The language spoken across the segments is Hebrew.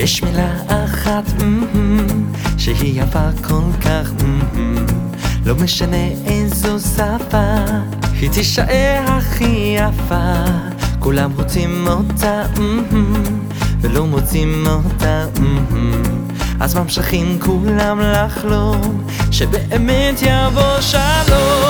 יש מילה אחת שהיא יפה כל כך לא משנה איזו שפה היא תישאר הכי יפה. כולם רוצים אותה ולא מוצאים אותה אז ממשיכים כולם לחלום שבאמת יבוא שלום.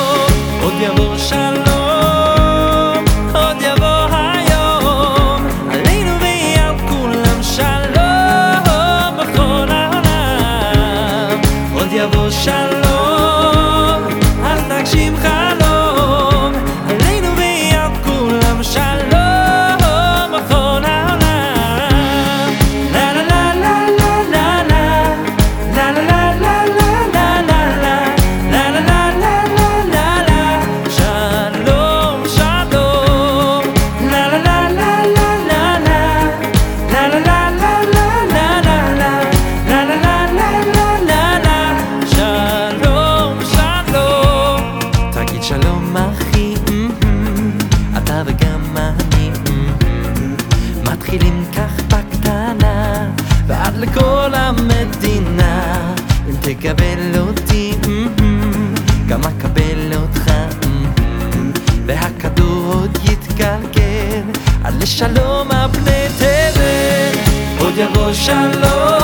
וגם אני. מתחילים כך בקטנה ועד לכל המדינה. אם תקבל אותי גם אקבל אותך. והכדור עוד יתגלגל עד לשלום הפני תבל. עוד יבוא שלום.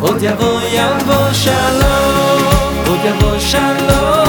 עוד יבוא יבוא שלום, עוד יבוא שלום.